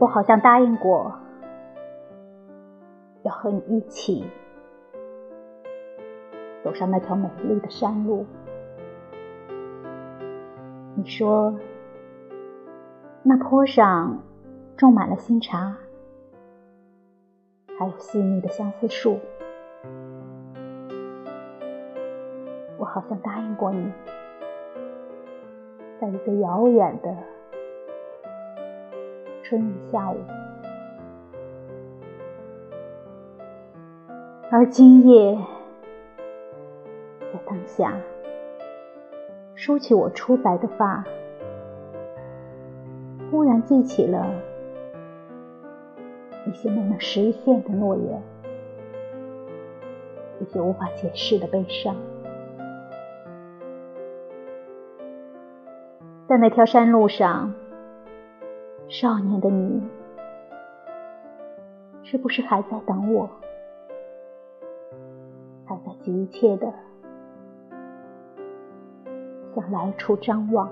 我好像答应过，要和你一起走上那条美丽的山路。你说，那坡上种满了新茶，还有细密的相思树。我好像答应过你，在一个遥远的春雨下午，而今夜，在当下，梳起我初白的发，忽然记起了一些没能实现的诺言，一些无法解释的悲伤。在那条山路上，少年的你，是不是还在等我？还在急切地向来处张望？